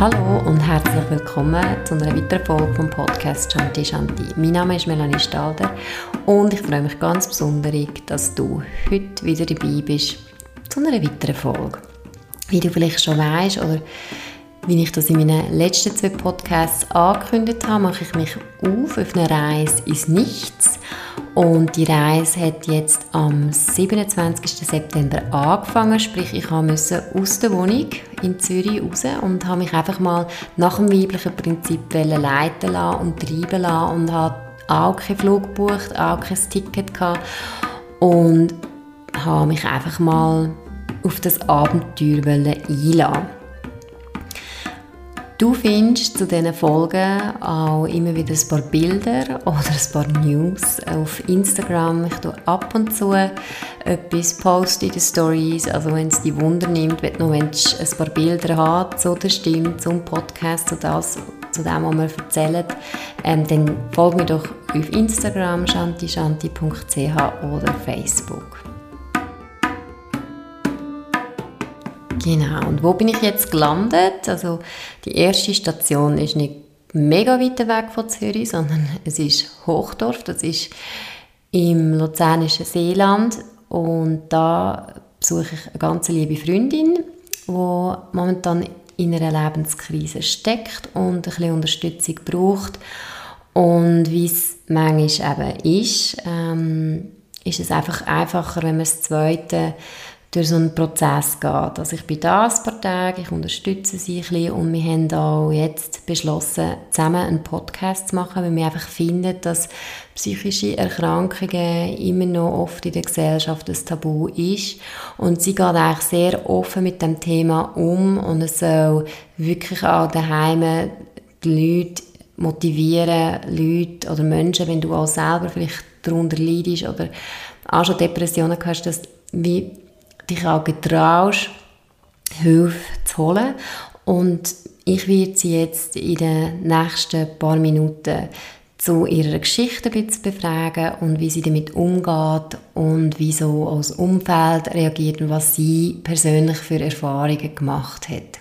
Hallo und herzlich willkommen zu einer weiteren Folge vom Podcast Shanti Shanti. Mein Name ist Melanie Stalder und ich freue mich ganz besonders, dass du heute wieder dabei bist zu einer weiteren Folge. Wie du vielleicht schon weißt oder wie ich das in meinen letzten zwei Podcasts angekündigt habe, mache ich mich auf auf eine Reise ins Nichts und die Reise hat jetzt am 27. September angefangen, sprich ich musste aus der Wohnung in Zürich raus und habe mich einfach mal nach dem weiblichen Prinzip leiten lassen und treiben lassen und habe auch keinen Flug gebucht, auch kein Ticket gehabt und habe mich einfach mal auf das Abenteuer einlassen Du findest zu diesen Folgen auch immer wieder ein paar Bilder oder ein paar News auf Instagram. Ich tue ab und zu etwas posten in den Stories. Also wenn es dich Wunder nimmt, wenn du noch ein paar Bilder hast zu der Stimme, zum Podcast, zu, das, zu dem, was wir erzählen, ähm, dann folge mir doch auf Instagram shantishanti.ch oder Facebook. Genau. Und wo bin ich jetzt gelandet? Also die erste Station ist nicht mega weit weg von Zürich, sondern es ist Hochdorf. Das ist im luzernischen Seeland und da besuche ich eine ganz liebe Freundin, die momentan in einer Lebenskrise steckt und ein bisschen Unterstützung braucht. Und wie es manchmal eben ist, ähm, ist es einfach einfacher, wenn man das Zweite durch so einen Prozess geht. Also ich bin da ein paar Tage, ich unterstütze sie ein bisschen und wir haben auch jetzt beschlossen, zusammen einen Podcast zu machen, weil wir einfach finden, dass psychische Erkrankungen immer noch oft in der Gesellschaft ein Tabu ist und sie geht eigentlich sehr offen mit dem Thema um und es soll wirklich auch daheim die Leute motivieren, Leute oder Menschen, wenn du auch selber vielleicht darunter leidest oder auch schon Depressionen hast, dass wie dich auch getraust, Hilfe zu holen. Und ich werde sie jetzt in den nächsten paar Minuten zu ihrer Geschichte ein bisschen befragen und wie sie damit umgeht und wie so als Umfeld reagiert und was sie persönlich für Erfahrungen gemacht hat.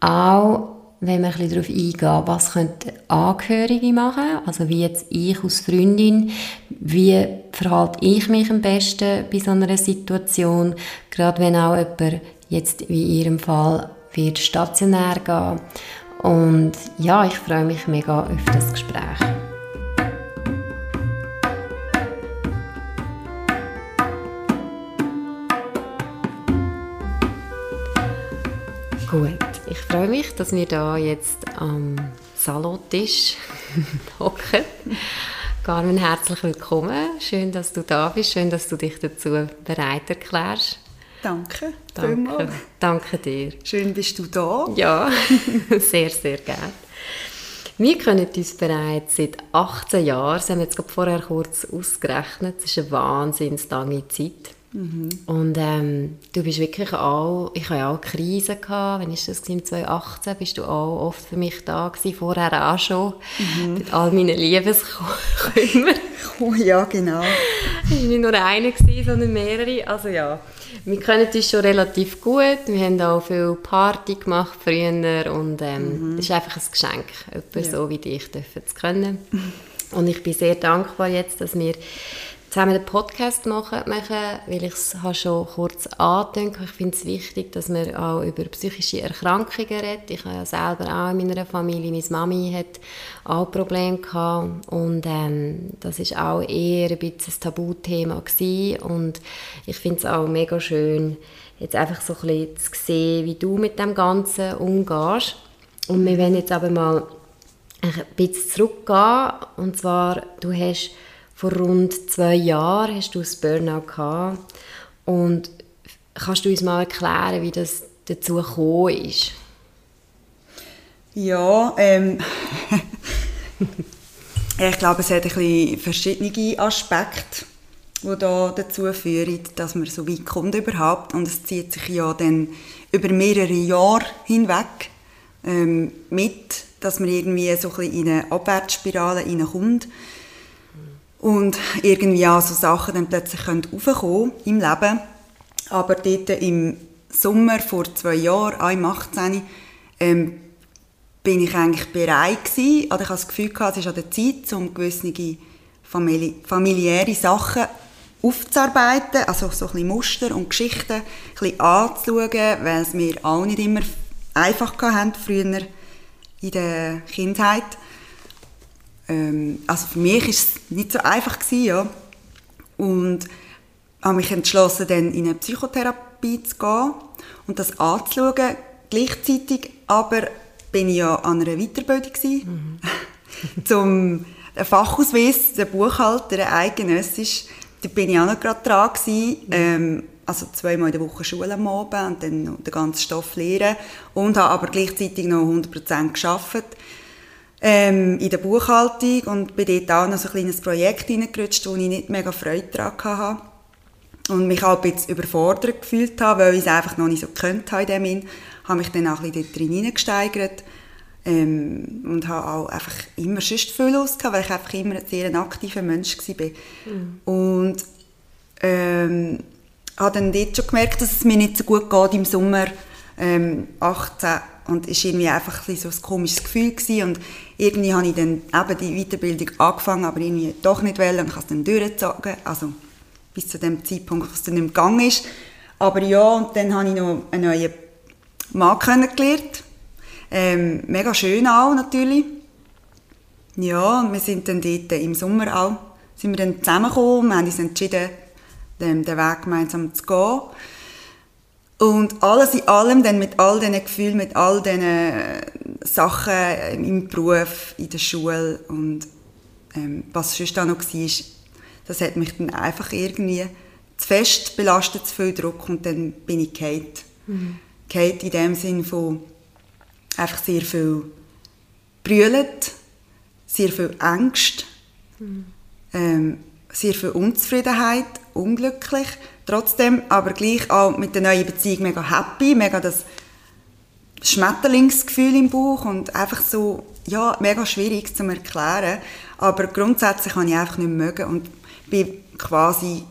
Auch wenn wir ein darauf eingehen, was könnten Angehörige machen, also wie jetzt ich als Freundin, wie verhalte ich mich am besten bei so einer Situation, gerade wenn auch jemand jetzt wie in ihrem Fall wird stationär gehen. Und ja, ich freue mich mega auf das Gespräch. Gut. Ich freue mich, dass wir da jetzt am Salontisch hocken. Carmen, herzlich willkommen. Schön, dass du da bist. Schön, dass du dich dazu bereit erklärst. Danke. Danke. Danke dir. Schön bist du da. Ja, sehr, sehr gerne. Wir kennen uns bereits seit 18 Jahren. Das haben wir jetzt gerade vorher kurz ausgerechnet. Das ist eine wahnsinnig lange Zeit. Mhm. Und ähm, du bist wirklich auch, ich hatte auch Krisen gehabt, wenn ich das 2018, bist du auch oft für mich da gewesen, vorher auch schon, mhm. mit all meinen Liebeskümmern. Oh ja, genau. Es war nicht nur eine, gewesen, sondern mehrere, also ja. Wir kennen uns schon relativ gut, wir haben auch viel Party gemacht früher und ähm, mhm. ist einfach ein Geschenk, jemand ja. so wie dich dürfen zu können. Und ich bin sehr dankbar jetzt, dass wir zusammen einen Podcast machen, weil ich es schon kurz angetönt Ich finde es wichtig, dass man auch über psychische Erkrankungen redet. Ich habe ja selber auch in meiner Familie, meine Mami hat auch Probleme gehabt und ähm, das ist auch eher ein bisschen ein Tabuthema gewesen. und ich finde es auch mega schön, jetzt einfach so ein bisschen zu sehen, wie du mit dem Ganzen umgehst. Und wir wollen jetzt aber mal ein bisschen zurückgehen und zwar, du hast vor rund zwei Jahren hast du das Burnout gehabt. Und kannst du uns mal erklären, wie das dazu gekommen ist? Ja, ähm, ich glaube, es hat ein bisschen verschiedene Aspekte, die da dazu führen, dass man so weit kommt überhaupt. Und es zieht sich ja dann über mehrere Jahre hinweg ähm, mit, dass man irgendwie so ein bisschen in eine Abwärtsspirale hineinkommt und irgendwie auch so Sachen dann plötzlich raufkommen im Leben. Aber dort im Sommer vor zwei Jahren, auch im 18, ähm, bin ich eigentlich bereit gewesen, oder ich hatte das Gefühl, gehabt, es ist an der Zeit, um gewisse famili familiäre Sachen aufzuarbeiten, also so ein bisschen Muster und Geschichten ein bisschen anzuschauen, weil es mir auch nicht immer einfach hatten, früher in der Kindheit. Ähm, also für mich war es nicht so einfach gewesen, ja. Und habe mich entschlossen, dann in eine Psychotherapie zu gehen und das anzuschauen. Gleichzeitig aber bin ich ja an einer Weiterbildung gewesen, mhm. zum Fachausweis, der Buchhalter, der eidgenössisch. Da bin ich auch noch gerade dran gewesen. Ähm, also zweimal in der Woche Schule am Abend und dann noch den ganzen Stoff lernen und habe aber gleichzeitig noch 100% gearbeitet ähm, in der Buchhaltung und bin dort auch noch so ein kleines Projekt hineingerutscht, wo ich nicht mega Freude daran hatte und mich auch ein bisschen überfordert gefühlt habe, weil ich es einfach noch nicht so gekannt habe in dem Sinn, habe mich dann auch ein bisschen dort hineingesteigert ähm, und habe auch einfach immer sonst viel Lust gehabt, weil ich einfach immer ein sehr aktiver Mensch war. Mhm. Und ähm, habe dann dort schon gemerkt, dass es mir nicht so gut geht im Sommer ähm, 18 und es war irgendwie einfach ein, so ein komisches Gefühl gewesen. und irgendwie habe ich dann eben die Weiterbildung angefangen, aber irgendwie doch nicht wollen und ich habe es dann durchgezogen, also bis zu dem Zeitpunkt, was dann nicht gegangen ist. Aber ja, und dann habe ich noch einen neuen Mann kennengelernt. Ähm, mega schön auch natürlich. Ja, und wir sind dann dort im Sommer auch sind wir dann zusammengekommen, wir haben uns entschieden, den, den Weg gemeinsam zu gehen. Und alles in allem, dann mit all diesen Gefühlen, mit all diesen äh, Sachen im Beruf, in der Schule und ähm, was sonst auch noch war, das hat mich dann einfach irgendwie zu fest belastet, zu viel Druck und dann bin ich Kate. Mhm. Kate in dem Sinn von einfach sehr viel brüllt, sehr viel Angst, mhm. ähm, sehr viel Unzufriedenheit, unglücklich, trotzdem aber gleich auch mit der neuen Beziehung mega happy, mega das Schmetterlingsgefühl im Bauch und einfach so, ja, mega schwierig zu erklären, aber grundsätzlich kann ich einfach nicht mögen und bin quasi,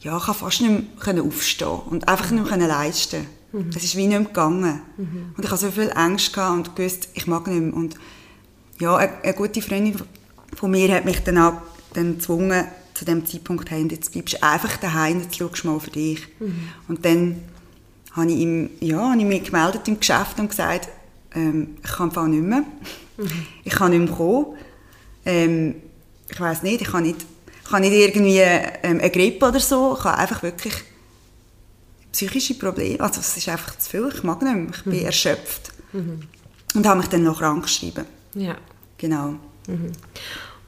ja, ich kann fast nicht mehr aufstehen und einfach nicht mehr leisten. Mhm. Es ist wie nicht mehr gegangen. Mhm. Und ich hatte so viel Angst und gewusst, ich mag nicht mehr. Und ja, eine, eine gute Freundin von mir hat mich dann auch dann gezwungen, zu dem Zeitpunkt, hey, jetzt bleibst du einfach daheim, jetzt schaust du mal für dich. Mhm. Und dann habe ich, ihm, ja, habe ich mich gemeldet im Geschäft und gesagt, ähm, ich kann einfach nicht mehr. Mhm. Ich kann nicht mehr kommen. Ähm, ich weiß nicht, ich kann nicht ich habe nicht irgendwie ähm, eine Grippe oder so. Ich habe einfach wirklich psychische Probleme. Also es ist einfach zu viel. Ich mag nicht mehr. Ich bin mhm. erschöpft. Mhm. Und habe mich dann noch krank geschrieben. Ja. Genau. Mhm.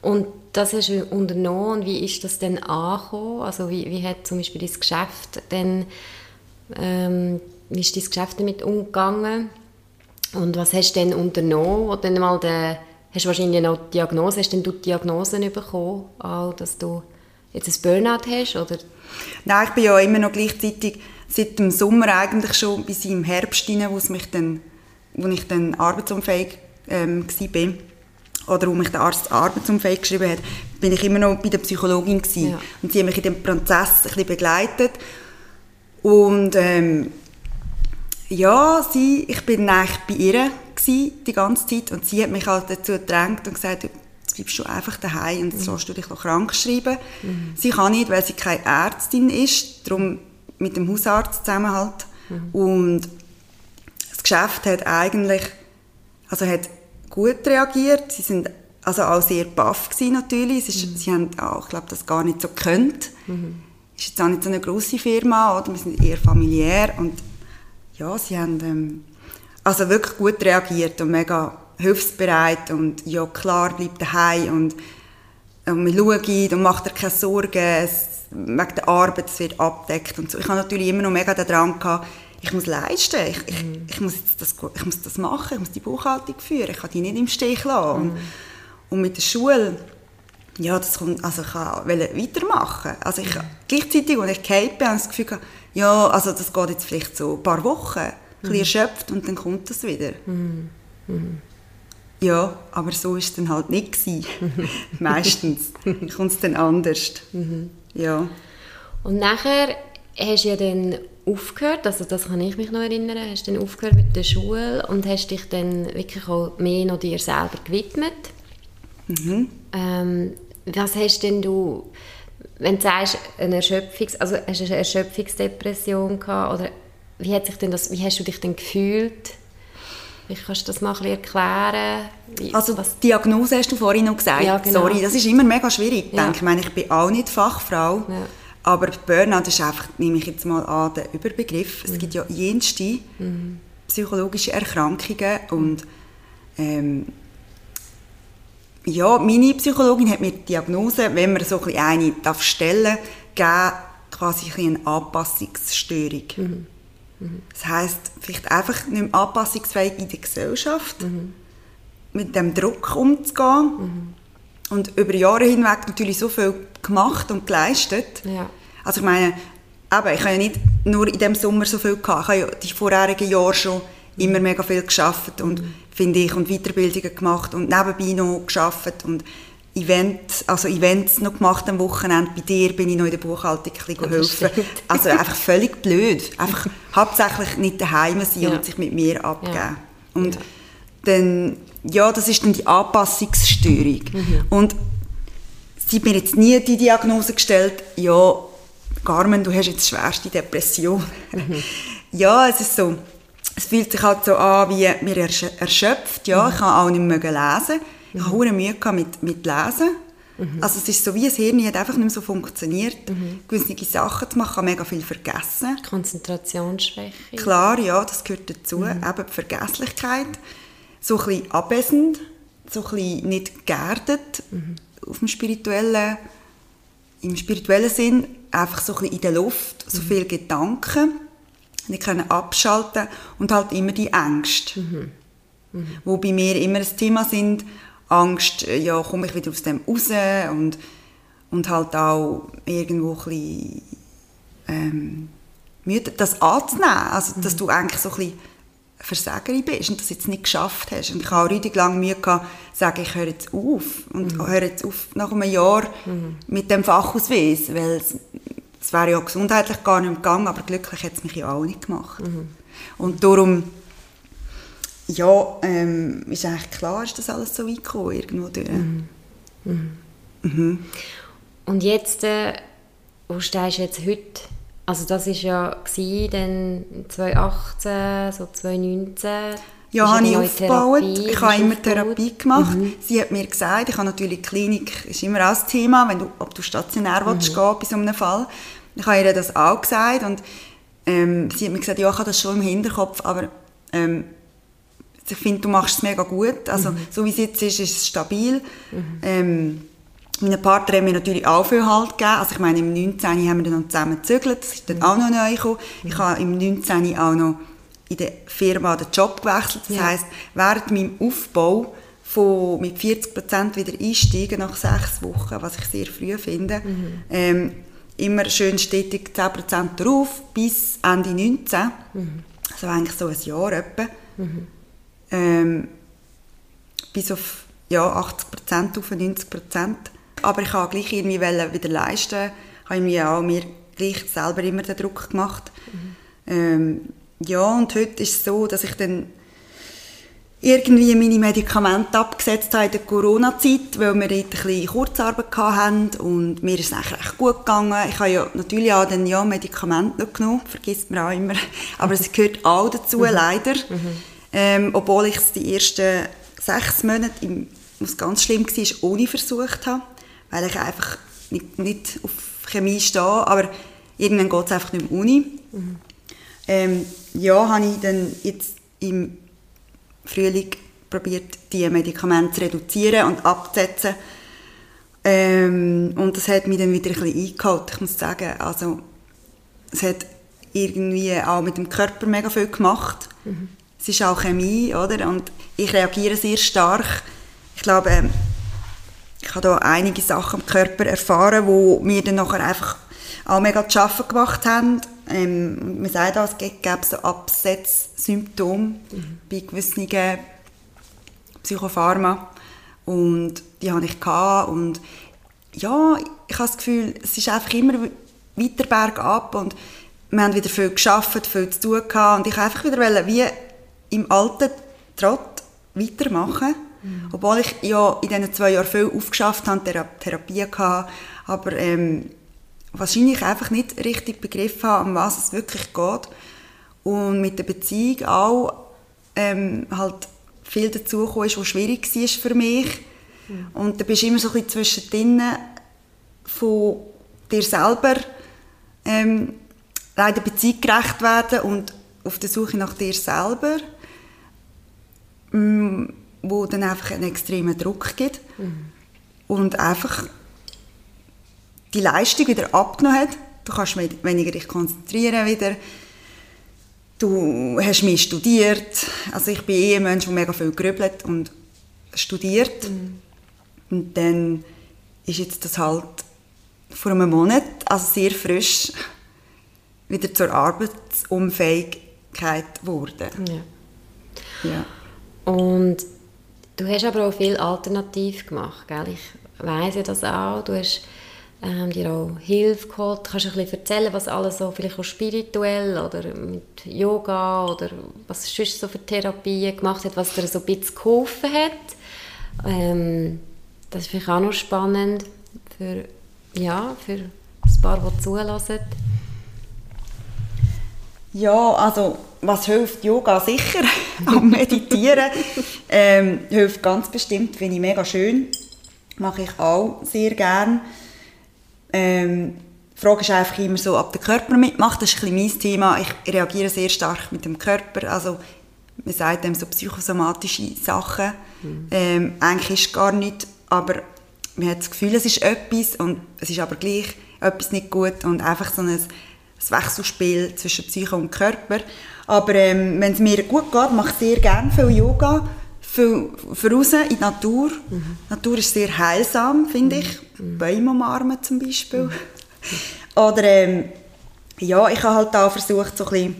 Und das hast du unternommen. Und wie ist das denn angekommen? Also wie, wie hat zum Beispiel das Geschäft denn, ähm, wie ist das Geschäft damit umgegangen? Und was hast du denn unternommen, wo dann mal der hast du wahrscheinlich noch die Diagnose, hast denn du die Diagnosen bekommen, dass du jetzt ein Burnout hast, oder? Nein, ich bin ja immer noch gleichzeitig seit dem Sommer eigentlich schon bis im Herbst hinein, wo ich dann arbeitsunfähig ähm, war, oder wo mich der Arzt arbeitsunfähig geschrieben hat, bin ich immer noch bei der Psychologin gewesen. Ja. Und sie hat mich in dem Prozess ein bisschen begleitet. Und ähm, ja, sie, ich bin eigentlich bei ihr gewesen, die ganze Zeit und sie hat mich halt dazu gedrängt und gesagt, jetzt bleibst du einfach daheim und jetzt mhm. du dich noch krank schreiben. Mhm. Sie kann nicht, weil sie keine Ärztin ist, darum mit dem Hausarzt zusammen halt. Mhm. Und das Geschäft hat eigentlich, also hat gut reagiert. Sie sind also auch sehr baff gewesen natürlich. Ist, mhm. Sie haben auch, ich glaube, das gar nicht so gekannt. Mhm. Ist jetzt auch nicht so eine große Firma, oder? Wir sind eher familiär und ja, sie haben ähm, also wirklich gut reagiert und mega hilfsbereit und ja klar, bleib daheim und, und wir schauen und macht dir keine Sorgen, es, wegen der Arbeit, es wird abdeckt und so. Ich habe natürlich immer noch mega den Drang gehabt, ich muss leisten, ich, ich, mhm. ich, muss jetzt das, ich muss das machen, ich muss die Buchhaltung führen, ich kann die nicht im Stich lassen. Mhm. Und, und mit der Schule, ja, das kommt, also ich wollte weitermachen. Also ich, mhm. gleichzeitig, als ich gehalten bin, habe ich das Gefühl gehabt, ja, also das geht jetzt vielleicht so ein paar Wochen ein bisschen erschöpft und dann kommt das wieder. Mhm. Mhm. Ja, aber so war es dann halt nicht. Meistens kommt es dann anders. Mhm. Ja. Und nachher hast du ja dann aufgehört, also das kann ich mich noch erinnern, hast du dann aufgehört mit der Schule und hast dich dann wirklich auch mehr noch dir selber gewidmet. Mhm. Ähm, was hast denn du, wenn du sagst, eine Erschöpfungs-, also hast eine Erschöpfungsdepression gehabt, oder wie, hat sich denn das, wie hast du dich denn gefühlt? Wie kannst du das mal ein erklären? Wie, also was? Diagnose hast du vorhin noch gesagt. Ja, genau. Sorry, das ist immer mega schwierig. Ja. Ich meine, ich bin auch nicht Fachfrau. Ja. Aber Burnout ist einfach, nehme ich jetzt mal an, der Überbegriff. Mhm. Es gibt ja jenste mhm. psychologische Erkrankungen und ähm, ja, meine Psychologin hat mir die Diagnose, wenn man so ein eine darf stellen darf, quasi eine Anpassungsstörung. Mhm. Mhm. Das heisst, vielleicht einfach nicht mehr anpassungsfähig in der Gesellschaft, mhm. mit dem Druck umzugehen mhm. Und über Jahre hinweg natürlich so viel gemacht und geleistet, ja. Also ich meine, eben, ich habe ja nicht nur in dem Sommer so viel gehabt. Ich habe ja die vorherigen Jahre schon immer mega viel geschafft und finde ich und Weiterbildungen gemacht und nebenbei noch geschafft und Events, also Events noch gemacht am Wochenende. Bei dir bin ich noch in der Buchhaltung ein bisschen helfen. Also einfach völlig blöd. Einfach hauptsächlich nicht daheim sein ja. und sich mit mir abgeben. Ja. Und ja. dann, ja, das ist dann die Anpassungsstörung. Mhm. Und sie hat mir jetzt nie die Diagnose gestellt, ja, Carmen, du hast jetzt schwerste Depression. Mhm. ja, es ist so, es fühlt sich halt so an, wie mir erschöpft. Ja, mhm. ich kann auch nicht mehr lesen. Ich mhm. hatte Mühe mit, mit Lesen. Mhm. Also es ist so wie das Hirn hat einfach nicht mehr so funktioniert. Mhm. Gewisse Sachen zu machen, kann mega viel vergessen. Konzentrationsschwäche. Klar, ja, das gehört dazu. Mhm. Eben die Vergesslichkeit. So ein bisschen abwesend, so ein bisschen nicht geerdet mhm. auf dem spirituellen, im spirituellen Sinn einfach so ein bisschen in der Luft, so mhm. viele Gedanken, nicht können abschalten und halt immer die Ängste, mhm. Mhm. wo bei mir immer ein Thema sind, Angst, ja, komme ich wieder aus dem raus und, und halt auch irgendwo ein bisschen ähm, müde, das anzunehmen, also dass mhm. du eigentlich so ein bisschen Versagerin bist und das jetzt nicht geschafft hast. Und ich habe auch richtig lange Mühe gehabt, zu sagen, ich höre jetzt auf. Und mhm. höre jetzt auf nach einem Jahr mhm. mit dem Fachausweis, weil es, es wäre ja gesundheitlich gar nicht gegangen, aber glücklich hat es mich ja auch nicht gemacht. Mhm. Und darum, ja, ähm, ist eigentlich klar, ist das alles so weit gekommen, irgendwo durch. Mhm. Mhm. Mhm. Und jetzt, äh, wo stehst du jetzt heute? Also das war ja dann 2018, so 2019. Ja, habe ich aufgebaut. Therapie, ich habe immer Therapie gemacht. Mhm. Sie hat mir gesagt, ich habe natürlich Klinik, ist immer auch das Thema, wenn du, ob du stationär mhm. willst, gehen bei so einem Fall. Ich habe ihr das auch gesagt und ähm, sie hat mir gesagt, ja, ich habe das schon im Hinterkopf, aber ähm, ich finde, du machst es mega gut. Also mhm. so wie es jetzt ist, ist es stabil. Mhm. Ähm, Meinen Partner haben mir natürlich auch viel Halt gegeben. Also ich meine, im 19. haben wir dann zusammen gezügelt. Das ist dann mhm. auch noch neu gekommen. Mhm. Ich habe im 19. auch noch in der Firma den Job gewechselt. Das ja. heisst, während meinem Aufbau von mit 40% wieder einsteigen nach sechs Wochen, was ich sehr früh finde, mhm. ähm, immer schön stetig 10% drauf bis Ende 19. Mhm. Also eigentlich so ein Jahr etwa. Mhm. Ähm, bis auf ja, 80 auf 90 aber ich wollte gleich irgendwie wieder leisten. Ich habe mir auch mir gleich selber immer den Druck gemacht. Mhm. Ähm, ja, und heute ist es so, dass ich dann irgendwie meine Medikamente abgesetzt habe in der Corona-Zeit, weil wir dort ein bisschen Kurzarbeit hatten und mir ist es eigentlich recht gut gegangen. Ich habe ja natürlich auch dann ja Medikamente noch genommen, vergisst man auch immer, aber es gehört auch dazu, mhm. leider. Mhm. Ähm, obwohl ich es die ersten sechs Monate, was ganz schlimm war, ohne versucht habe weil ich einfach nicht, nicht auf Chemie stehe, aber irgendwann geht es einfach nicht mehr Uni. Mhm. Ähm, ja, habe ich dann jetzt im Frühling probiert, die Medikamente zu reduzieren und abzusetzen. Ähm, und das hat mich dann wieder ein bisschen eingeholt, ich muss sagen. Also, es hat irgendwie auch mit dem Körper mega viel gemacht. Mhm. Es ist auch Chemie, oder? Und ich reagiere sehr stark. Ich glaube, ich habe da einige Sachen im Körper erfahren, die mir dann nachher einfach auch mega zu arbeiten gemacht haben. Ähm, man sagt auch, es gibt so Absetzsymptome mhm. bei gewissen Psychopharma. Und die hatte ich gehabt. Und ja, ich habe das Gefühl, es ist einfach immer weiter bergab und wir haben wieder viel geschafft, viel zu tun gehabt und ich einfach wieder wie im alten Trott weitermachen. Mhm. Obwohl ich ja in diesen zwei Jahren viel aufgeschafft habe, Therapie hatte, aber ähm, wahrscheinlich einfach nicht richtig begriffen habe, um was es wirklich geht. Und mit der Beziehung auch ähm, halt viel dazugekommen ist, was schwierig war für mich. Mhm. Und da bist du immer so ein bisschen zwischendrin von dir selber ähm, leider Beziehung gerecht werden und auf der Suche nach dir selber, ähm, wo dann einfach einen extremen Druck gibt mhm. und einfach die Leistung wieder abgenommen hat. Du kannst weniger dich konzentrieren wieder. Du hast mehr studiert. Also ich bin eh ein Mensch, der mega viel grübelt und studiert. Mhm. Und dann ist jetzt das halt vor einem Monat, also sehr frisch, wieder zur Arbeitsunfähigkeit geworden. Ja. ja. Und du hast aber auch viel alternativ gemacht, gell? Ich weiss ja das auch. Du hast ähm, dir auch Hilfe geholt. Kannst du ein bisschen erzählen, was alles so vielleicht auch spirituell oder mit Yoga oder was sonst so für Therapien gemacht hat, was dir so ein bisschen geholfen hat? Ähm, das ist vielleicht auch noch spannend für, ja, für ein paar, die zulassen. Ja, also was hilft Yoga sicher am Meditieren ähm, hilft ganz bestimmt, finde ich mega schön, mache ich auch sehr gern. Ähm, die Frage ist einfach immer so, ob der Körper mitmacht, das ist ein bisschen mein Thema. Ich reagiere sehr stark mit dem Körper, also man sagt dem so psychosomatische Sachen. Mhm. Ähm, eigentlich ist es gar nicht, aber man hat das Gefühl, es ist etwas und es ist aber gleich etwas nicht gut und einfach so ein das Wechselspiel zwischen Psyche und Körper. Aber ähm, wenn es mir gut geht, mache ich sehr gerne viel Yoga, viel voraus in die Natur. Mhm. Die Natur ist sehr heilsam, finde ich. Mhm. Bäume umarmen zum Beispiel. Mhm. Oder ähm, ja, ich habe halt auch versucht, so ein bisschen,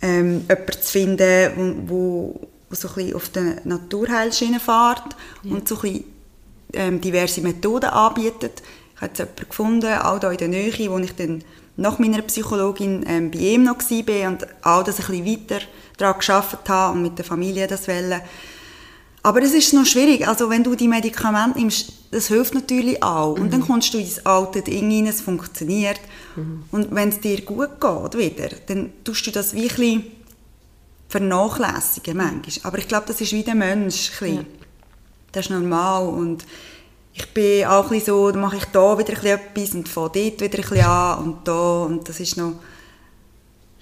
ähm, jemanden zu finden, wo, wo so ein bisschen auf der Naturheilschiene fährt ja. und so ein bisschen, ähm, diverse Methoden anbietet habe jetzt jemanden gefunden, auch hier in der Nähe, wo ich dann nach meiner Psychologin ähm, bei ihm noch war und auch das ein bisschen weiter daran gearbeitet habe und mit der Familie das wollen. Aber es ist noch schwierig. Also wenn du die Medikamente nimmst, das hilft natürlich auch. Mhm. Und dann mhm. kommst du ins alte Ding rein, es funktioniert. Mhm. Und wenn es dir gut geht wieder, dann tust du das wirklich vernachlässigen manchmal. Aber ich glaube, das ist wie der Mensch. Ja. Das ist normal. Und ich bin auch ein so, dann mache ich da wieder etwas und von dort wieder ein an und da und das ist noch,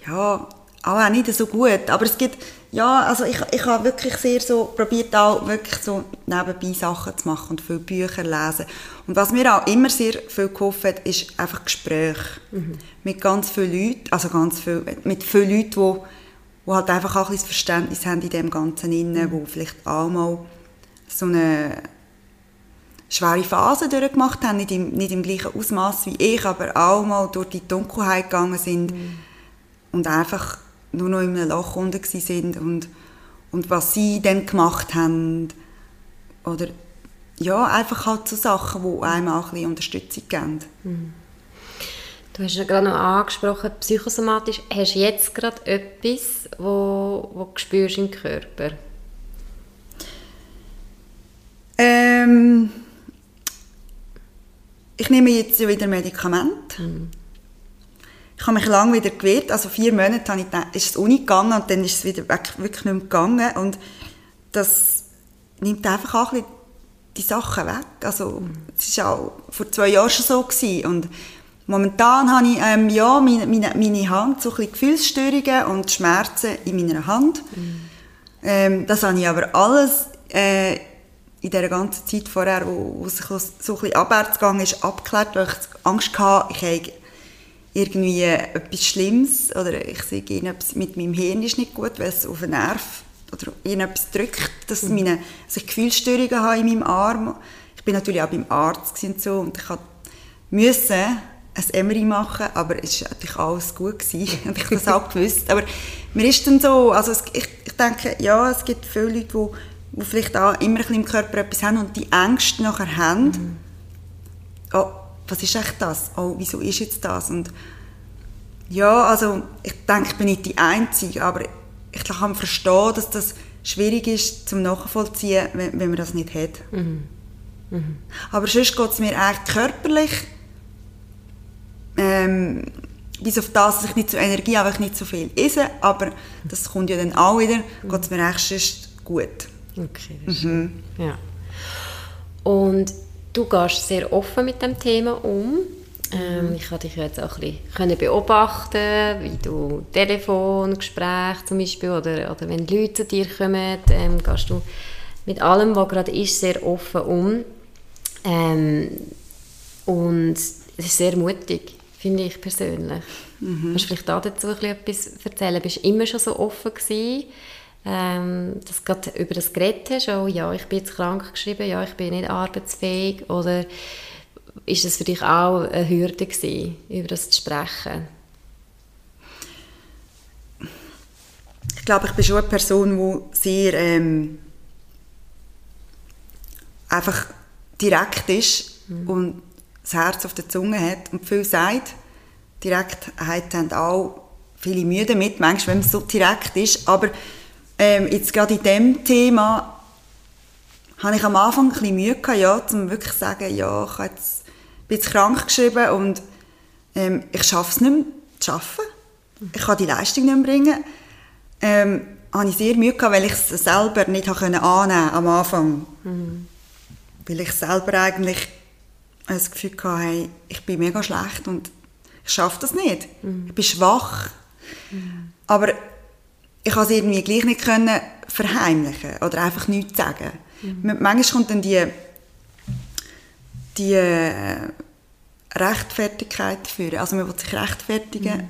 ja, auch nicht so gut, aber es gibt, ja, also ich, ich habe wirklich sehr so, probiert auch wirklich so nebenbei Sachen zu machen und viele Bücher lesen und was mir auch immer sehr viel geholfen hat, ist einfach Gespräche mhm. mit ganz vielen Leuten, also ganz viel, mit vielen Leuten, die, die halt einfach auch ein bisschen Verständnis haben in dem Ganzen innen, mhm. wo vielleicht auch mal so eine schwere Phasen durchgemacht haben, nicht im, nicht im gleichen Ausmaß wie ich, aber auch mal durch die Dunkelheit gegangen sind mhm. und einfach nur noch in einem Loch unten sind und, und was sie dann gemacht haben oder ja, einfach halt so Sachen, die einem auch ein bisschen Unterstützung geben. Mhm. Du hast ja gerade noch angesprochen, psychosomatisch. Hast du jetzt gerade etwas, wo, wo du spürst im Körper? Ähm, ich nehme jetzt wieder Medikamente. Mhm. Ich habe mich lange wieder gewehrt, also vier Monate habe ich gedacht, ist es Uni gegangen und dann ist es wieder wirklich nicht mehr gegangen und das nimmt einfach auch ein die Sachen weg. Also es war auch vor zwei Jahren schon so gewesen. und momentan habe ich ähm, ja, meine, meine, meine Hand so ein bisschen Gefühlsstörungen und Schmerzen in meiner Hand. Mhm. Ähm, das habe ich aber alles äh, in dieser ganzen Zeit vorher, wo, wo es so ein bisschen abwärts gegangen ist, abgeklärt, weil ich Angst hatte, ich habe irgendwie etwas Schlimmes oder ich sehe irgendetwas mit meinem Hirn ist nicht gut, weil es auf den Nerv oder irgendetwas drückt, dass, mhm. meine, dass ich Gefühlsstörungen habe in meinem Arm. Ich bin natürlich auch beim Arzt und so und ich musste ein MRI machen, aber es war natürlich alles gut gewesen und ich habe das auch gewusst. Aber mir ist dann so, also es, ich, ich denke, ja, es gibt viele Leute, die die vielleicht auch immer ein im Körper etwas haben und die Ängste nachher haben, mhm. oh, was ist echt das? Oh, wieso ist jetzt das? Und Ja, also ich denke, ich bin nicht die Einzige, aber ich kann verstehen, dass das schwierig ist zum Nachvollziehen, wenn, wenn man das nicht hat. Mhm. Mhm. Aber sonst geht es mir eigentlich körperlich, ähm, bis auf das, dass ich nicht so Energie habe, weil ich nicht so viel esse, aber das kommt ja dann auch wieder, mhm. geht es mir eigentlich sonst gut. Okay, mhm. ja. Und du gehst sehr offen mit dem Thema um. Ähm, ich konnte dich jetzt auch ein bisschen beobachten, wie du Telefongespräche zum Beispiel oder, oder wenn Leute zu dir kommen, ähm, gehst du mit allem, was gerade ist, sehr offen um. Ähm, und es ist sehr mutig, finde ich persönlich. Mhm. Kannst du vielleicht dazu etwas erzählen? Bist du immer schon so offen gewesen, ähm, dass du über das geredet hast? Oh, ja, ich bin jetzt krank geschrieben, ja, ich bin nicht arbeitsfähig oder ist es für dich auch eine Hürde gewesen, über das zu sprechen? Ich glaube, ich bin schon eine Person, die sehr ähm, einfach direkt ist mhm. und das Herz auf der Zunge hat und viel sagt. Direktheit haben auch viele Mühe damit, manchmal, wenn man so direkt ist. Aber ähm, jetzt gerade in diesem Thema habe ich am Anfang ein bisschen Mühe gehabt, ja, um wirklich zu sagen, ja, ich habe jetzt bin krank geschrieben und ähm, ich schaffe es nicht mehr zu arbeiten. Ich kann die Leistung nicht mehr bringen. Ähm, hatte ich sehr Mühe gehabt, weil ich es selber nicht annehmen konnte am Anfang. Mhm. Weil ich selber eigentlich das Gefühl hatte, hey, ich bin mega schlecht und ich schaffe das nicht. Mhm. Ich bin schwach. Mhm. Aber ich konnte es irgendwie gleich nicht können verheimlichen oder einfach nichts sagen. Mhm. Manchmal kommt dann die die äh, Rechtfertigkeit führen. Also man will sich rechtfertigen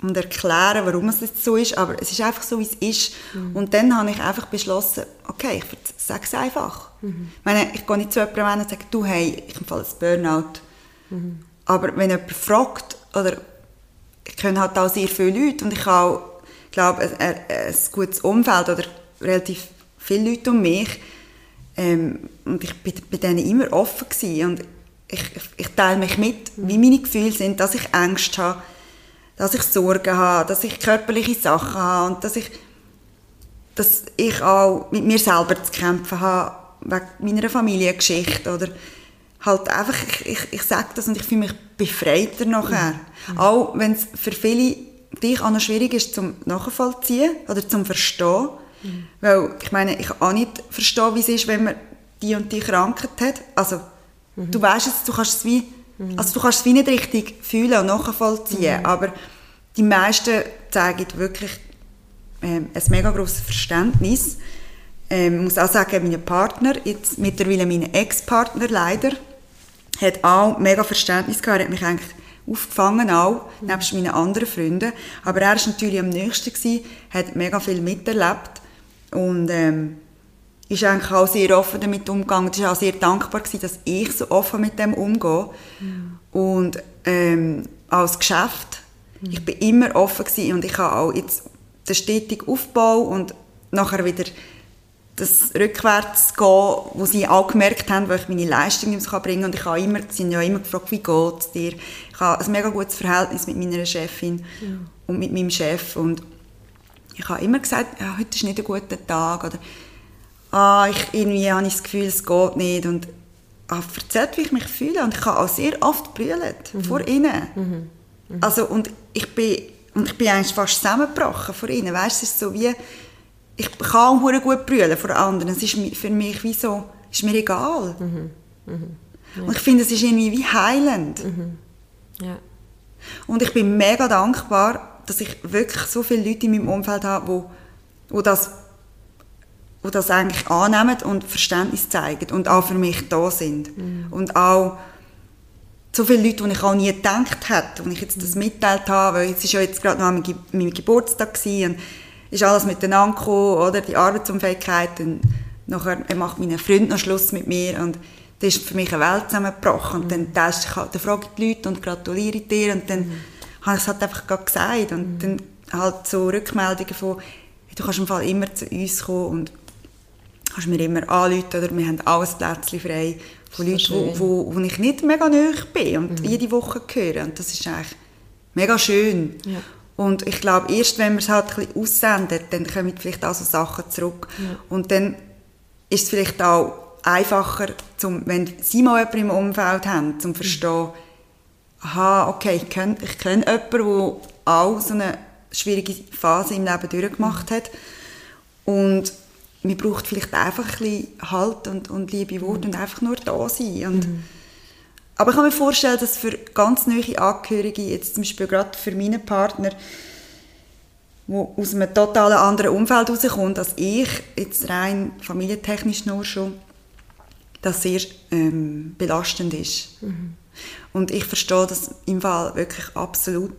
mhm. und erklären, warum es jetzt so ist, aber es ist einfach so, wie es ist. Mhm. Und dann habe ich einfach beschlossen, okay, ich sage es einfach. Mhm. Ich meine, ich gehe nicht zu jemandem und sage, du, hey, ich habe ein Burnout. Mhm. Aber wenn jemand fragt, oder ich kenne halt auch sehr viele Leute und ich habe ich glaube, ein, ein, ein gutes Umfeld oder relativ viele Leute um mich, ähm, und ich bin bei denen immer offen gewesen. und ich, ich, teile mich mit, wie meine Gefühle sind, dass ich Angst habe, dass ich Sorgen habe, dass ich körperliche Sachen habe und dass ich, dass ich auch mit mir selber zu kämpfen habe, wegen meiner Familiengeschichte oder halt einfach, ich, ich, ich sage das und ich fühle mich befreiter nachher. Mhm. Auch wenn es für viele dich auch noch schwierig ist zum Nachvollziehen oder zum Verstehen, Mhm. Weil, ich meine, ich kann auch nicht verstehen, wie es ist, wenn man die und die Krankheit hat. Also, mhm. du weißt es, du kannst es wie, mhm. also du kannst es wie nicht richtig fühlen und nachvollziehen, mhm. aber die meisten zeigen wirklich ähm, ein mega grosses Verständnis. Ähm, ich muss auch sagen, mein Partner, jetzt mittlerweile mein Ex-Partner leider, hat auch mega Verständnis gehabt. Er hat mich eigentlich aufgefangen auch, mhm. nebst meinen anderen Freunden. Aber er war natürlich am nächsten, gewesen, hat mega viel miterlebt und ähm, ist eigentlich auch sehr offen damit umgegangen. Ich war auch sehr dankbar, gewesen, dass ich so offen mit dem umgehe. Mhm. Und ähm, als Geschäft, mhm. ich bin immer offen gewesen und ich habe auch jetzt den stetigen Aufbau und nachher wieder das rückwärts gehen, wo sie auch gemerkt haben, wo ich meine Leistung nicht bringen kann. Und ich habe immer, sie haben ja immer gefragt, wie geht es dir? Ich habe ein mega gutes Verhältnis mit meiner Chefin ja. und mit meinem Chef. Und ich habe immer gesagt, ja, heute ist nicht ein guter Tag oder ah, ich, irgendwie habe ich das Gefühl, es geht nicht und habe erzählt, wie ich mich fühle und ich habe auch sehr oft brüllt mhm. vor ihnen. Mhm. Mhm. Also, und ich bin und ich bin eigentlich fast zusammengebrochen vor ihnen. Weißt, es ist so wie, ich kann auch gut brüllen vor anderen. Es ist für mich wie so, ist mir egal. Mhm. Mhm. Ja. Und ich finde, es ist irgendwie wie heilend. Mhm. Ja. Und ich bin mega dankbar, dass ich wirklich so viele Leute in meinem Umfeld habe, wo, wo das wo das eigentlich annehmen und Verständnis zeigen und auch für mich da sind. Mhm. Und auch so viele Leute, die ich auch nie gedacht hätte, als ich jetzt das mitteilt habe, weil es ist ja jetzt gerade noch mein, mein Geburtstag gewesen, und ist alles miteinander gekommen, oder, die Arbeitsunfähigkeit, und nachher macht mein Freund noch Schluss mit mir und da ist für mich eine Welt zusammengebrochen. Und dann, dann, dann frage ich die Leute und gratuliere dir und dann mhm habe ich es halt einfach gerade gesagt. Und mhm. dann halt so Rückmeldungen von, du kannst im Fall immer zu uns kommen und kannst mir immer anrufen oder wir haben alles Plätzchen frei von Leuten, wo, wo, wo ich nicht mega nahe bin und mhm. jede Woche höre. Und das ist eigentlich Mega schön. Ja. Und ich glaube, erst wenn man es halt ein bisschen aussendet, dann kommen vielleicht auch so Sachen zurück. Ja. Und dann ist es vielleicht auch einfacher, zum, wenn Sie mal jemanden im Umfeld haben, zum verstehen, aha, okay, ich kenne, ich kenne jemanden, der auch so eine schwierige Phase im Leben durchgemacht hat. Und man braucht vielleicht einfach ein bisschen Halt und, und liebe Worte und einfach nur da sein. Und, Aber ich kann mir vorstellen, dass für ganz neue Angehörige, jetzt zum Beispiel gerade für meinen Partner, der aus einem total anderen Umfeld herauskommt als ich, jetzt rein familientechnisch nur schon, das sehr ähm, belastend ist. Und ich verstehe das im Fall wirklich absolut,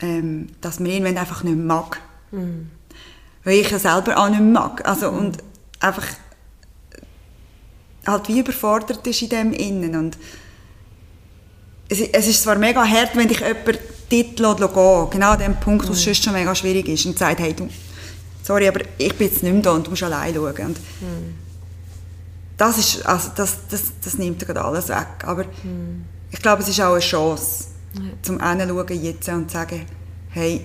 ähm, dass man ihn einfach nicht mag. Weil ich ja selber auch nicht mag. Also, und einfach halt wie überfordert ist in dem Innen. Und es, es ist zwar mega hart, wenn dich jemand dort gehen genau an dem Punkt, wo es sonst schon mega schwierig ist und sagt, hey, du, sorry, aber ich bin jetzt nicht mehr da und du musst allein schauen. Und das, ist, also das, das, das nimmt gerade alles weg. Aber ich glaube, es ist auch eine Chance, zum Hinschauen jetzt und zu sagen, hey,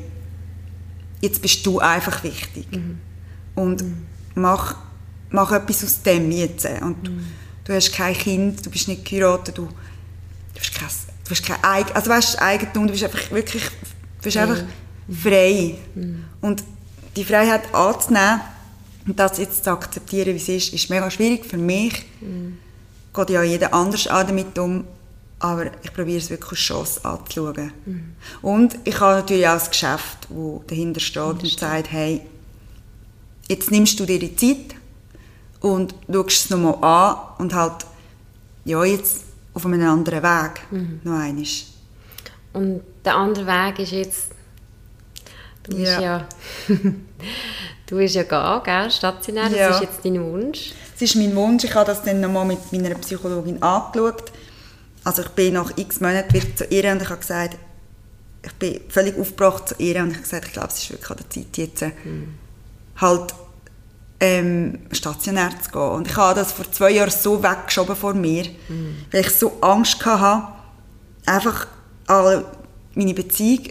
jetzt bist du einfach wichtig. Und mach, mach etwas aus dem jetzt. Und du, du hast kein Kind, du bist nicht geheiratet, du, du hast kein, du hast kein Eigen, also weißt, Eigentum, du bist einfach wirklich du bist einfach frei. Und die Freiheit anzunehmen und das jetzt zu akzeptieren, wie es ist, ist mega schwierig für mich. Geht ja jeder anders an damit um, aber ich probiere es wirklich als Chance anzuschauen. Und ich habe natürlich auch das Geschäft, das dahinter steht und sagt, hey, jetzt nimmst du dir die Zeit und schaust es nochmal an und halt, ja, jetzt auf einem anderen Weg noch einmal. Und der andere Weg ist jetzt, du Ja. ja, du bist ja gehen, gell, stationär, das Ja. ist jetzt dein Wunsch. Es ist mein Wunsch, ich habe das dann nochmal mit meiner Psychologin angeschaut. Also ich bin nach x Monaten wieder zu ihr und ich habe gesagt, ich bin völlig aufgebracht zu ihr und ich habe gesagt, ich glaube, es ist wirklich an der Zeit jetzt äh, halt ähm, stationär zu gehen. Und ich habe das vor zwei Jahren so weggeschoben vor mir, weil ich so Angst hatte, einfach alle meine Beziehung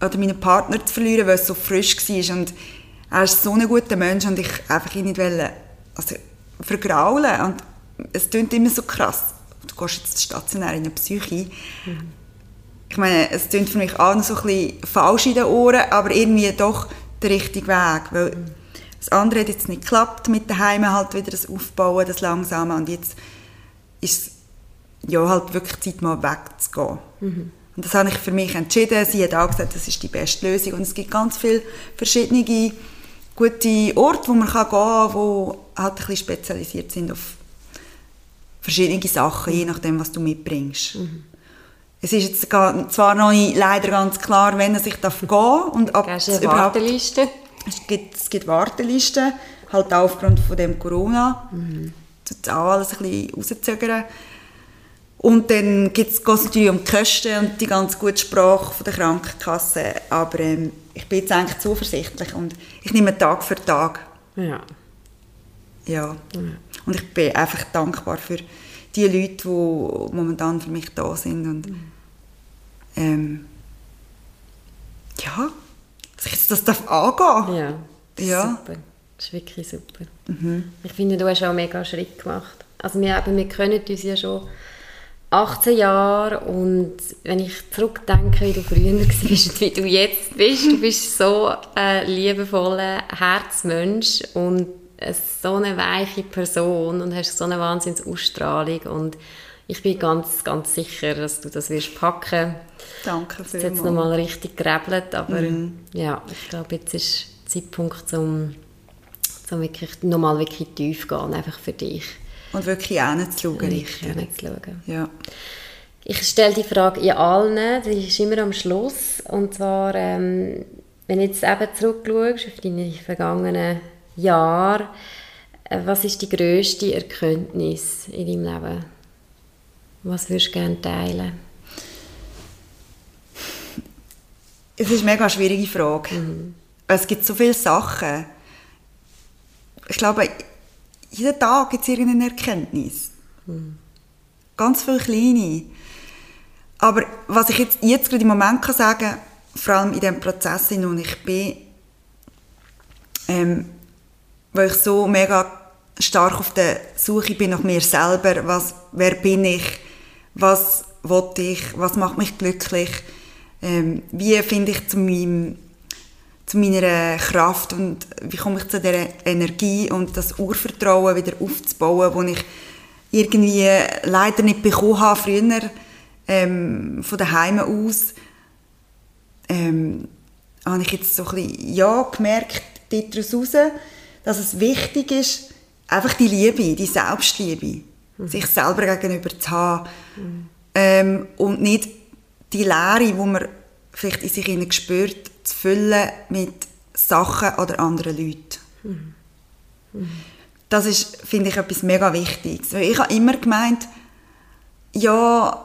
oder meinen Partner zu verlieren, weil es so frisch war. Und er ist so ein guter Mensch und ich einfach ihn nicht wollte, also vergraulen. Und es klingt immer so krass. Du gehst jetzt stationär in eine Psyche. Ich meine, es klingt für mich auch noch so ein bisschen falsch in den Ohren, aber irgendwie doch der richtige Weg. Weil das andere hat jetzt nicht geklappt, mit daheim halt wieder das Aufbauen, das Langsame. Und jetzt ist es ja, halt wirklich Zeit, mal wegzugehen. Und das habe ich für mich entschieden. Sie hat auch gesagt, das ist die beste Lösung. Und es gibt ganz viele verschiedene gute Orte, wo man kann gehen kann, die halt ein bisschen spezialisiert sind auf verschiedene Sachen, je nachdem, was du mitbringst. Es ist jetzt zwar noch nicht leider ganz klar, wenn er sich darf gehen und Gehst es überhaupt Warteliste? es gibt, es gibt Wartelisten, halt auch aufgrund von dem Corona. Mhm. Das auch alles ein bisschen rauszögern. Und dann geht es natürlich um die Kosten und die ganz gute Sprache von der Krankenkasse. Aber ähm, ich bin jetzt eigentlich zuversichtlich und ich nehme Tag für Tag. Ja. Ja. Und ich bin einfach dankbar für die Leute, die momentan für mich da sind. Und, ähm, ja, dass ich das darf angehen Ja, das ist Ja. super. Das ist wirklich super. Ich finde, du hast auch mega Schritt gemacht. Also wir, eben, wir kennen uns ja schon 18 Jahre und wenn ich zurückdenke, wie du früher warst und wie du jetzt bist, du bist so ein liebevoller Herzmensch und so eine weiche Person und hast so eine wahnsinnige Ausstrahlung und ich bin ganz, ganz sicher, dass du das wirst packen Danke es hat jetzt vielmals. nochmal richtig gerebelt, aber Mhm. ja, ich glaube, jetzt ist der Zeitpunkt, um, um wirklich nochmal wirklich tief zu gehen, einfach für dich. Und wirklich hinzuschauen. Richtig. hinzuschauen. Ja. Ich stelle die Frage in allen, die ist immer am Schluss, und zwar, ähm, wenn du jetzt eben zurückschaust auf deine vergangenen Jahre, äh, was ist die grösste Erkenntnis in deinem Leben? Was würdest du gerne teilen? Es ist eine mega schwierige Frage. Es gibt so viele Sachen. Ich glaube, jeden Tag gibt es irgendeine Erkenntnis. Ganz viele kleine. Aber was ich jetzt, jetzt gerade im Moment kann sagen, vor allem in dem Prozess, in dem ich bin, ähm, weil ich so mega stark auf der Suche bin nach mir selber, was, wer bin ich, was will ich, was macht mich glücklich, ähm, wie finde ich zu, meinem, zu meiner Kraft und wie komme ich zu der Energie und das Urvertrauen wieder aufzubauen, das ich irgendwie leider nicht bekommen habe früher ähm, von daheim aus. Ähm, habe ich jetzt so ein bisschen, ja, gemerkt daraus heraus, dass es wichtig ist, einfach die Liebe, die Selbstliebe, mhm. sich selber gegenüber zu haben mhm. ähm, und nicht die Leere, die man vielleicht in sich spürt, füllen mit Sachen oder anderen Leuten. Mhm. mhm. Das ist, finde ich, etwas mega Wichtiges. Ich habe immer gemeint, ja,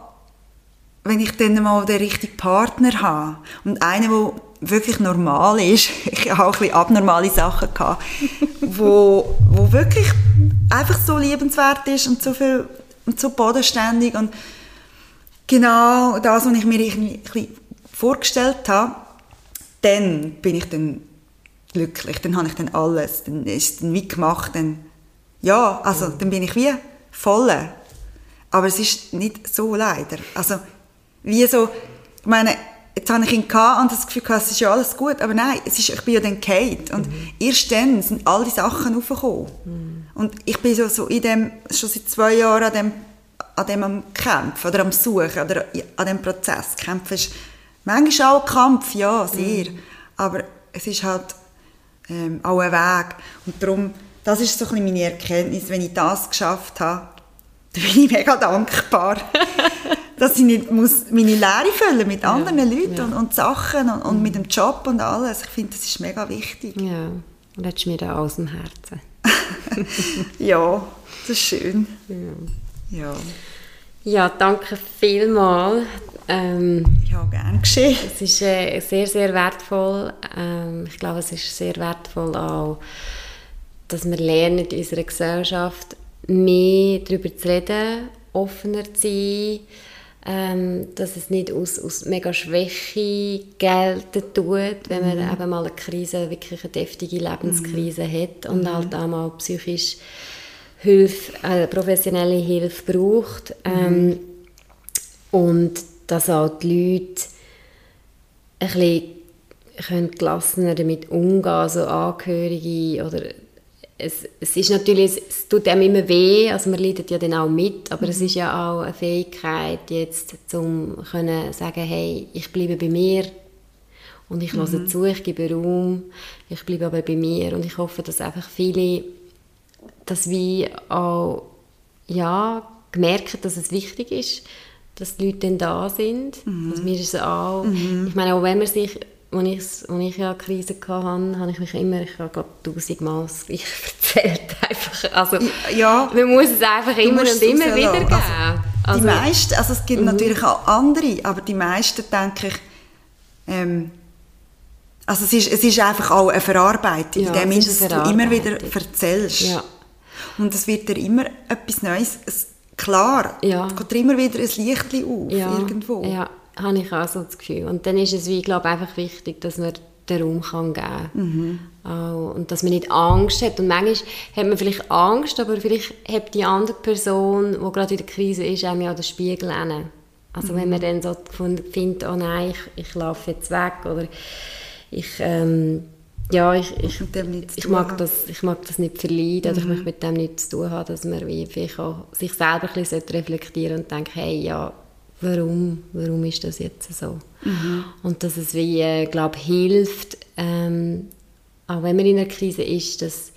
wenn ich dann mal den richtigen Partner habe und einen, der wirklich normal ist, ich habe auch ein bisschen abnormale Sachen gehabt, wo, wo wirklich einfach so liebenswert ist und so viel und so bodenständig und genau das, was ich mir irgendwie vorgestellt habe, dann bin ich dann glücklich, dann habe ich dann alles, dann ist es dann wie gemacht, dann, ja, also dann bin ich wie voll. Aber es ist nicht so leider. Also wie so, ich meine, jetzt habe ich ihn gehabt und das Gefühl gehabt, es ist ja alles gut, aber nein, es ist, ich bin ja dann gefallen und mhm. erst dann sind all die Sachen aufgekommen. Mhm. Und ich bin so, so in dem, schon seit zwei Jahren an dem, an dem am Kämpfen oder am Suchen oder an dem Prozess. Kämpfen ist manchmal auch Kampf, ja, sehr, mhm. aber es ist halt ähm, auch ein Weg und darum, das ist so ein bisschen meine Erkenntnis, wenn ich das geschafft habe, dann bin ich mega dankbar. dass ich nicht muss meine Lehre füllen mit anderen ja, Leuten ja. Und, und, Sachen und, und, mit dem Job und alles. Ich finde, das ist mega wichtig. Ja, ist mir da aus dem Herzen. ja, das ist schön. Ja, ja. ja danke vielmals. Ähm, ja, gern geschehen. Es ist äh, sehr, sehr wertvoll. Ähm, ich glaube, es ist sehr wertvoll auch, dass wir lernen in unserer Gesellschaft mehr darüber zu reden, offener zu sein, ähm, dass es nicht aus, aus mega Schwäche gelten tut, wenn man mhm. eben mal eine Krise, wirklich eine deftige Lebenskrise mhm. hat und mhm. halt auch mal psychisch Hilfe, äh, professionelle Hilfe braucht. Ähm, mhm. und dass auch die Leute ein bisschen können gelassener damit umgehen, also Angehörige oder es, es ist natürlich, es tut einem immer weh, also man leidet ja dann auch mit, aber mhm. es ist ja auch eine Fähigkeit jetzt, zum können sagen, hey, ich bleibe bei mir und ich höre mhm. zu, ich gebe Raum, ich bleibe aber bei mir und ich hoffe, dass einfach viele, dass wir auch, ja, gemerkt, dass es wichtig ist, dass die Leute dann da sind. Mhm. Also mir ist es auch, mhm. ich meine, auch wenn man sich als ich, als ich ja eine Krise hatte, habe ich mich immer, ich habe glaube tausendmal Gleiche erzählt. Einfach, also, ja, man muss es einfach immer und immer wieder geben. Also, also, die meisten, also es gibt uh natürlich auch andere, aber die meisten denke ich, ähm, also es ist, es ist einfach auch eine Verarbeitung, ja, in dem dass du immer wieder erzählst. Ja. Und es wird dir immer etwas Neues, es, klar, ja. es geht dir immer wieder ein Licht auf, ja. irgendwo. Ja habe ich auch so das Gefühl. Und dann ist es, wie, glaube einfach wichtig, dass man den Raum kann geben kann. Mhm. Auch, und dass man nicht Angst hat. Und manchmal hat man vielleicht Angst, aber vielleicht hat die andere Person, die gerade in der Krise ist, auch ja den Spiegel hin. Also mhm. wenn man dann so findet, oh nein, ich, ich laufe jetzt weg oder ich... Ähm, ja, ich, ich, ich, mag das, ich mag das nicht verleiden, mhm. ich möchte mit dem nichts zu tun haben, dass man wie vielleicht auch sich selber ein bisschen reflektieren und denken, hey, ja, warum, warum ist das jetzt so? Mhm. Und dass es wie, äh, glaube hilft, ähm, auch wenn man in einer Krise ist, dass,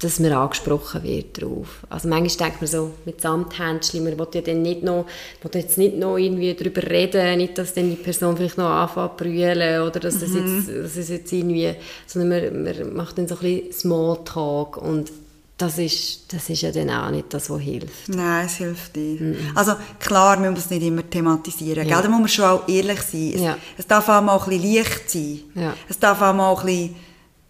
dass man angesprochen wird darauf. Also manchmal denkt man so, mit Samthändchen, man will ja dann nicht noch, will jetzt nicht noch irgendwie darüber reden, nicht, dass dann die Person vielleicht noch anfängt zu brüllen oder dass, mhm. es jetzt, dass es jetzt irgendwie, sondern man, man macht dann so ein bisschen Smalltalk und das ist, das ist ja dann auch nicht das, was hilft. Nein, es hilft nicht. Mm Also klar, man muss es nicht immer thematisieren. Ja. Da muss man schon auch ehrlich sein. Es, ja. es darf auch mal ein bisschen leicht sein. Ja. Es darf auch mal ein bisschen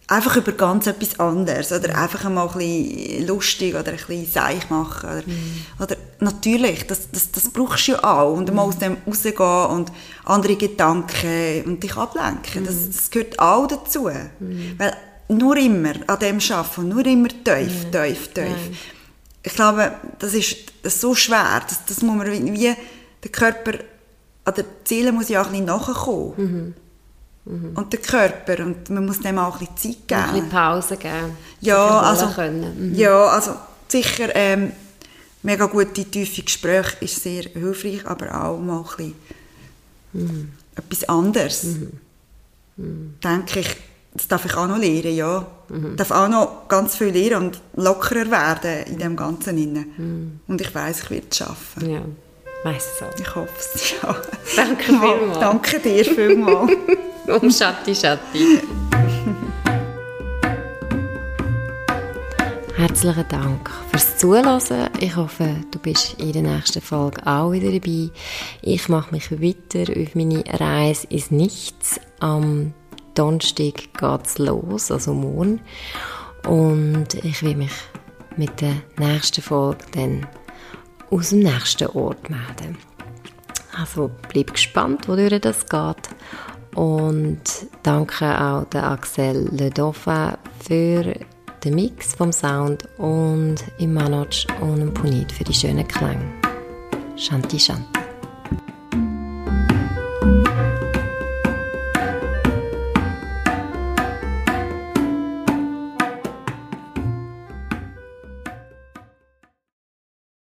einfach über ganz etwas anderes oder einfach einmal ein bisschen lustig oder ein bisschen seich machen oder, mhm. oder natürlich, das, das, das brauchst du ja auch und mhm. mal aus dem rausgehen und andere Gedanken und dich ablenken, mhm. das, das gehört auch dazu, mhm. weil nur immer an dem arbeiten, nur immer tief, tief, tief. Ich glaube, das ist, so schwer, das, das muss man wie, wie der Körper, an den Zielen muss ja auch ein bisschen nachkommen. Mhm. Und der Körper, und man muss dem auch ein bisschen Zeit geben. Ein bisschen Pause geben. Ja, also, mhm. ja, also sicher ähm, mega gute, tiefe Gespräche ist sehr hilfreich, aber auch mal ein bisschen mhm. etwas anderes. Mhm. mhm. Denke ich, das darf ich auch noch lernen, ja. Mhm. Ich darf auch noch ganz viel lernen und lockerer werden in dem Ganzen. Mhm. Und ich weiß, ich werde es schaffen. Ja, weiss so. Ich hoffe es, ja. Danke vielmals. Danke dir vielmals. um Schatti Schatti. Herzlichen Dank fürs Zuhören. Ich hoffe, du bist in der nächsten Folge auch wieder dabei. Ich mache mich weiter auf meine Reise ins Nichts. Am Donnerstag geht's los, also morgen. Und ich will mich mit der nächsten Folge dann aus dem nächsten Ort melden. Also bleib gespannt, wodurch das geht. Und danke auch der Axel Le Dauphin für den Mix vom Sound und im Manoj und Punit für die schönen Klänge. Shanti Shanti.